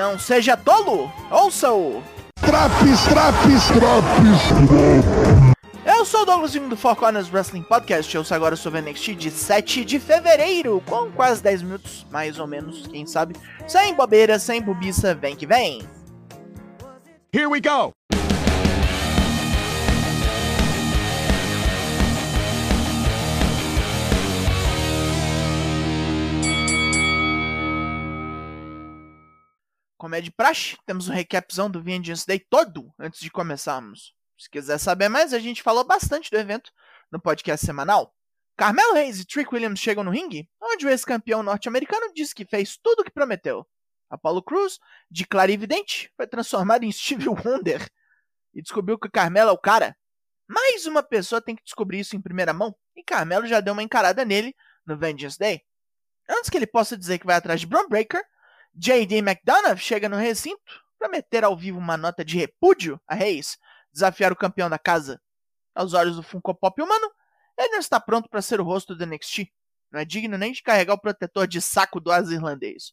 Não seja tolo, ouça-o! Traps, traps, traps! Eu sou o Douglas do Four Corners Wrestling Podcast, eu sou agora sobre NXT de 7 de fevereiro, com quase 10 minutos, mais ou menos, quem sabe. Sem bobeira, sem bobiça, vem que vem! Here we go! Como de praxe, temos um recapzão do Vengeance Day todo antes de começarmos. Se quiser saber mais, a gente falou bastante do evento no podcast semanal. Carmelo Reis e Trick Williams chegam no ringue, onde o ex-campeão norte-americano disse que fez tudo o que prometeu. Apollo Cruz, de clarividente, foi transformado em Steve Wonder e descobriu que Carmelo é o cara. Mais uma pessoa tem que descobrir isso em primeira mão, e Carmelo já deu uma encarada nele no Vengeance Day. Antes que ele possa dizer que vai atrás de Braun Breaker, J.D. McDonough chega no recinto para meter ao vivo uma nota de repúdio a Reis, desafiar o campeão da casa. Aos olhos do Funko Pop humano, ele não está pronto para ser o rosto do NXT. Não é digno nem de carregar o protetor de saco do asa irlandês.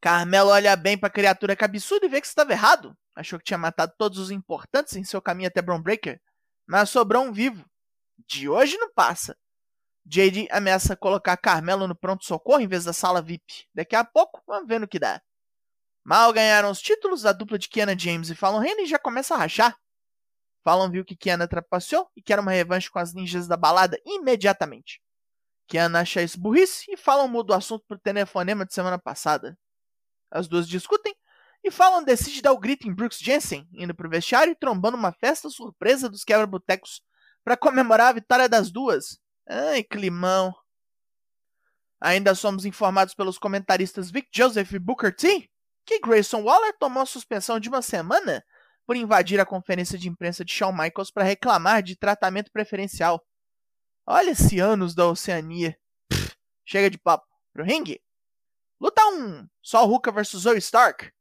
Carmelo olha bem para a criatura cabeçuda e vê que estava errado. Achou que tinha matado todos os importantes em seu caminho até Braun Breaker, mas sobrou um vivo. De hoje não passa. JD ameaça colocar Carmelo no pronto-socorro em vez da sala VIP. Daqui a pouco, vamos ver no que dá. Mal ganharam os títulos, a dupla de Kiana James e Fallon Henry já começa a rachar. Fallon viu que Kiana trapaceou e quer uma revanche com as ninjas da balada imediatamente. Kiana acha isso burrice e Fallon muda o assunto pro telefonema de semana passada. As duas discutem e Fallon decide dar o grito em Brooks Jensen, indo pro vestiário e trombando uma festa surpresa dos quebra-botecos para comemorar a vitória das duas. Ai, climão. Ainda somos informados pelos comentaristas Vic Joseph e Booker T que Grayson Waller tomou suspensão de uma semana por invadir a conferência de imprensa de Shawn Michaels para reclamar de tratamento preferencial. Olha esse anos da Oceania. Pff, chega de papo. Pro ringue. Luta 1. Sol Hooker vs Zoe Stark.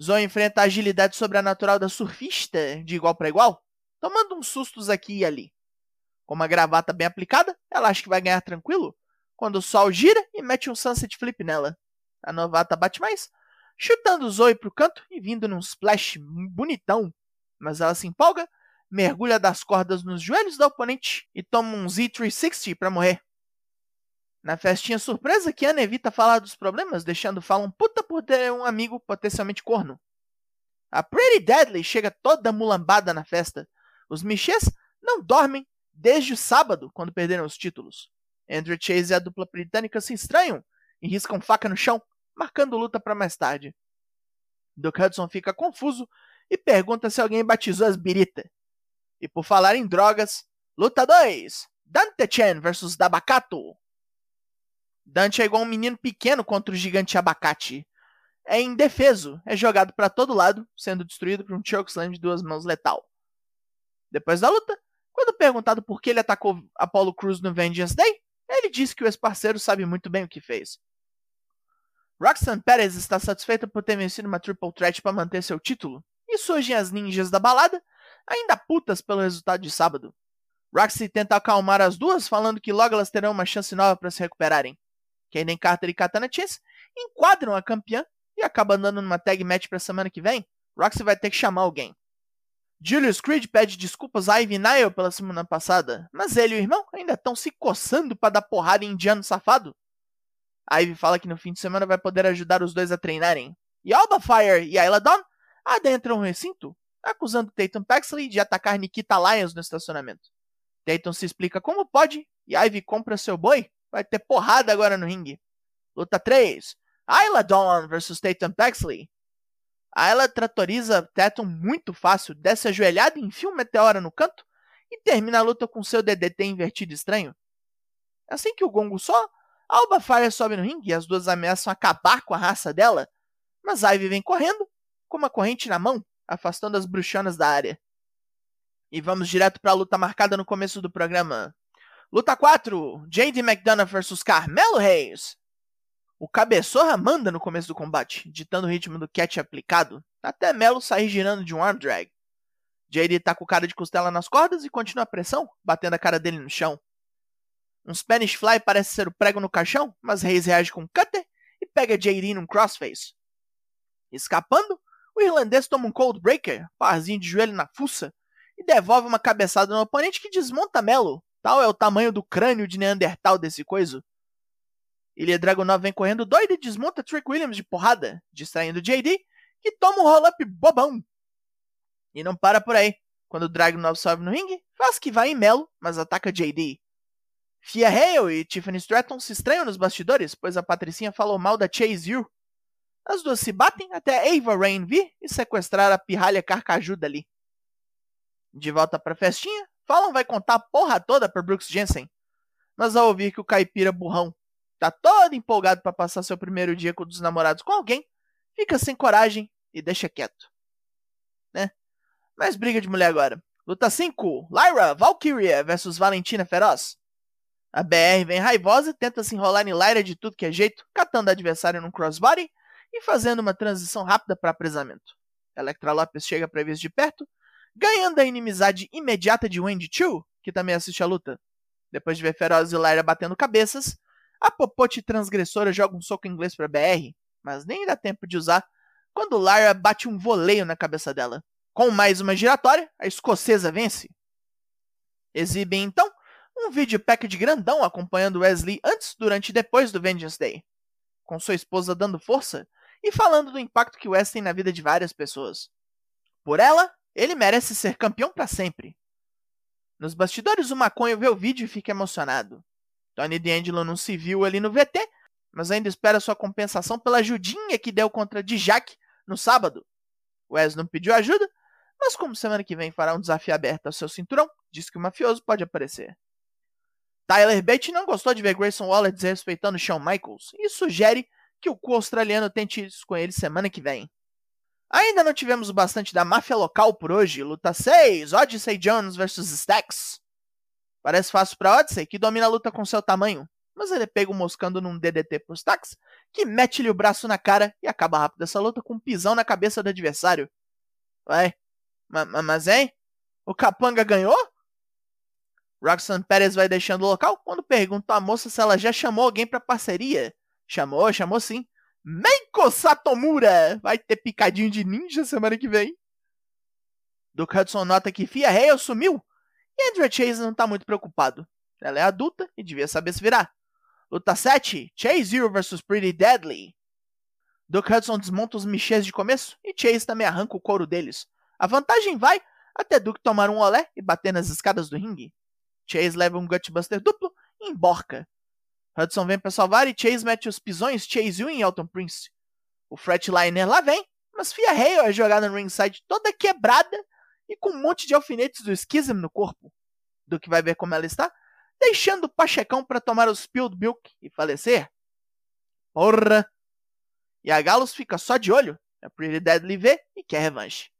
Zoe enfrenta a agilidade sobrenatural da surfista de igual para igual, tomando uns sustos aqui e ali. Com uma gravata bem aplicada, ela acha que vai ganhar tranquilo, quando o sol gira e mete um sunset flip nela. A novata bate mais, chutando Zoe pro canto e vindo num splash bonitão. Mas ela se empolga, mergulha das cordas nos joelhos da oponente e toma um Z360 para morrer. Na festinha surpresa, Kiana evita falar dos problemas, deixando Fallon puta por ter um amigo potencialmente corno. A Pretty Deadly chega toda mulambada na festa. Os Michês não dormem desde o sábado, quando perderam os títulos. Andrew Chase e a dupla britânica se estranham e riscam faca no chão, marcando luta para mais tarde. Duke Hudson fica confuso e pergunta se alguém batizou as birita. E por falar em drogas, luta 2: Dante Chen vs Dabacato. Dante é igual um menino pequeno contra o gigante abacate. É indefeso, é jogado para todo lado, sendo destruído por um chokeslam de duas mãos letal. Depois da luta, perguntado por que ele atacou Apollo Crews no Vengeance Day, ele disse que o ex-parceiro sabe muito bem o que fez. Roxanne Perez está satisfeita por ter vencido uma Triple Threat para manter seu título, e surgem as ninjas da balada, ainda putas pelo resultado de sábado. Roxy tenta acalmar as duas, falando que logo elas terão uma chance nova para se recuperarem. Kaden Carter e Katana Chance enquadram a campeã e acaba andando numa tag match para semana que vem. Roxy vai ter que chamar alguém. Julius Creed pede desculpas a Ivy Nile pela semana passada, mas ele e o irmão ainda estão se coçando para dar porrada em indiano safado. A Ivy fala que no fim de semana vai poder ajudar os dois a treinarem. E Alba Fire e Ayla Dawn adentram o recinto, acusando Tatum Paxley de atacar Nikita Lyons no estacionamento. Tatum se explica como pode e Ivy compra seu boi. Vai ter porrada agora no ringue. Luta 3. Ayla Dawn vs Tatum Paxley. Ayla tratoriza Tatum muito fácil, desce ajoelhada e enfia um meteora no canto e termina a luta com seu DDT invertido estranho. Assim que o gongo só, Alba Fire sobe no ringue e as duas ameaçam acabar com a raça dela, mas Ivy vem correndo, com uma corrente na mão, afastando as bruxonas da área. E vamos direto para a luta marcada no começo do programa. Luta 4: J.D. McDonough vs Carmelo Reis. O cabeçorra manda no começo do combate, ditando o ritmo do catch aplicado, até Melo sair girando de um arm drag. JD tá com o cara de costela nas cordas e continua a pressão, batendo a cara dele no chão. Um Spanish Fly parece ser o prego no caixão, mas Reis reage com um cutter e pega JD num crossface. Escapando, o irlandês toma um cold breaker, parzinho de joelho na fuça, e devolve uma cabeçada no oponente que desmonta Melo. Tal é o tamanho do crânio de Neandertal desse coiso. Ilha Dragunov vem correndo doido e desmonta Trick Williams de porrada, distraindo JD, que toma um roll-up bobão. E não para por aí. Quando o Dragunov sobe no ringue, faz que vai em Melo, mas ataca JD. Fia Hale e Tiffany Stratton se estranham nos bastidores, pois a Patricinha falou mal da Chase U. As duas se batem até Ava Rain vir e sequestrar a pirralha carcajuda ali. De volta pra festinha, Fallon vai contar a porra toda pra Brooks Jensen. Mas ao ouvir que o caipira burrão tá todo empolgado para passar seu primeiro dia com dos namorados com alguém, fica sem coragem e deixa quieto. Né? Mas briga de mulher agora. Luta 5: Lyra Valkyria versus Valentina Feroz. A BR vem raivosa e tenta se enrolar em Lyra de tudo que é jeito, catando o adversário num crossbody e fazendo uma transição rápida para apresamento. Electra Lopes chega para de perto, ganhando a inimizade imediata de Wendy Chu, que também assiste a luta. Depois de ver Feroz e Lyra batendo cabeças, a popote transgressora joga um soco inglês para BR, mas nem dá tempo de usar quando Lyra bate um voleio na cabeça dela. Com mais uma giratória, a escocesa vence. Exibem então um vídeo pack grandão acompanhando Wesley antes, durante e depois do Vengeance Day, com sua esposa dando força e falando do impacto que Wes tem na vida de várias pessoas. Por ela, ele merece ser campeão para sempre. Nos bastidores, o Maconho vê o vídeo e fica emocionado. Tony D'Angelo não se viu ali no VT, mas ainda espera sua compensação pela ajudinha que deu contra Dijak no sábado. Wes não pediu ajuda, mas como semana que vem fará um desafio aberto ao seu cinturão, diz que o mafioso pode aparecer. Tyler Bate não gostou de ver Grayson Waller desrespeitando Shawn Michaels e sugere que o co-australiano tente isso com ele semana que vem. Ainda não tivemos bastante da máfia local por hoje. Luta 6, Odyssey Jones vs Stacks. Parece fácil para Odyssey, que domina a luta com seu tamanho, mas ele é pego moscando num DDT pro Stacks, que mete-lhe o braço na cara e acaba rápido essa luta com um pisão na cabeça do adversário. Ué, mas hein? O Capanga ganhou? Roxanne Perez vai deixando o local quando pergunta à moça se ela já chamou alguém para parceria. Chamou, chamou sim. Meiko Satomura vai ter picadinho de ninja semana que vem. Duke Hudson nota que Fia Hale sumiu e Andrea Chase não tá muito preocupado. Ela é adulta e devia saber se virar. Luta 7, Chase Zero vs Pretty Deadly. Duke Hudson desmonta os michês de começo e Chase também arranca o couro deles. A vantagem vai até Duke tomar um olé e bater nas escadas do ringue. Chase leva um Gutbuster duplo e emborca. Hudson vem para salvar e Chase mete os pisões Chase U em Elton Prince. O Fretliner lá vem, mas Fia Hale é jogada no ringside toda quebrada e com um monte de alfinetes do Schism no corpo. Duke vai ver como ela está, deixando o Pachecão para tomar o Spilled Milk e falecer. Porra! E a Galos fica só de olho, a Pretty Deadly vê e quer revanche.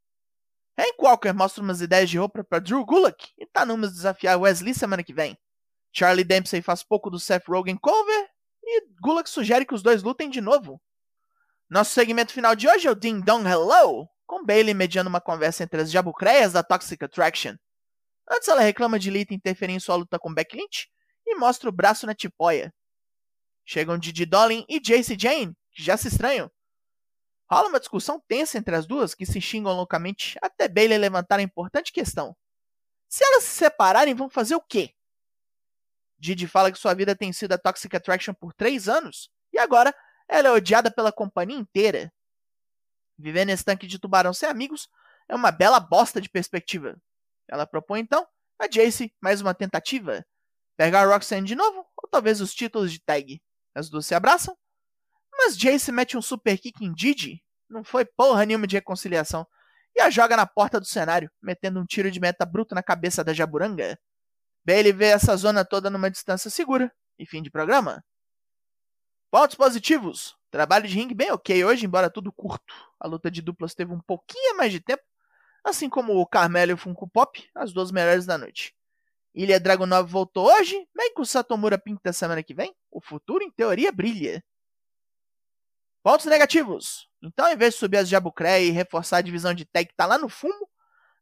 Hank Walker mostra umas ideias de roupa para Drew Gulak e tá numa de desafiar Wesley semana que vem. Charlie Dempsey faz pouco do Seth Rogen cover e Gulak sugere que os dois lutem de novo. Nosso segmento final de hoje é o Ding Dong Hello, com Bailey mediando uma conversa entre as jabucreias da Toxic Attraction. Antes ela reclama de Lita interferir em sua luta com Beck Lynch e mostra o braço na tipóia. Chegam Didi Dolin e Jace Jane, que já se estranham, Rola uma discussão tensa entre as duas, que se xingam loucamente, até Bailey levantar a importante questão. Se elas se separarem, vão fazer o quê? Didi fala que sua vida tem sido a Toxic Attraction por três anos, e agora ela é odiada pela companhia inteira. Viver nesse tanque de tubarão sem amigos é uma bela bosta de perspectiva. Ela propõe então a Jace mais uma tentativa. Pegar Roxanne de novo, ou talvez os títulos de tag. As duas se abraçam mas Jace mete um super kick em Didi. Não foi porra nenhuma de reconciliação. E a joga na porta do cenário, metendo um tiro de meta bruto na cabeça da Jaburanga. Bailey vê essa zona toda numa distância segura. E fim de programa. Pontos positivos. Trabalho de ringue bem ok hoje, embora tudo curto. A luta de duplas teve um pouquinho mais de tempo. Assim como o Carmelo e o Funko Pop, as duas melhores da noite. Ilha Dragunov voltou hoje, bem que o Satomura pinta semana que vem. O futuro, em teoria, brilha. Pontos negativos. Então, em vez de subir as Jabucré e reforçar a divisão de tag que tá lá no fundo,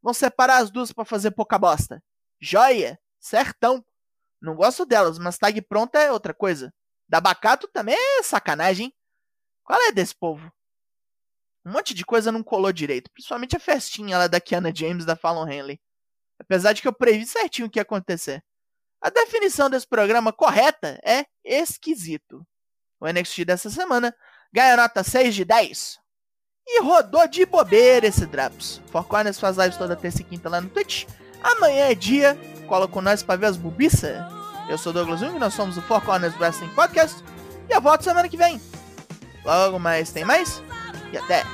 vão separar as duas para fazer pouca bosta. Joia, certão. Não gosto delas, mas tag pronta é outra coisa. Da Bacato também é sacanagem? Qual é desse povo? Um monte de coisa não colou direito, principalmente a festinha lá da Kiana James da Fallon Henley. Apesar de que eu previ certinho o que ia acontecer. A definição desse programa correta é esquisito. O NXT dessa semana ganha nota 6 de 10. E rodou de bobeira esse Drops. Four Corners faz lives toda terça e quinta lá no Twitch. Amanhã é dia, cola com nós pra ver as bubiças. Eu sou Douglas Jung, nós somos o Four Corners Wrestling Podcast. E eu volto semana que vem. Logo mais tem mais. E até!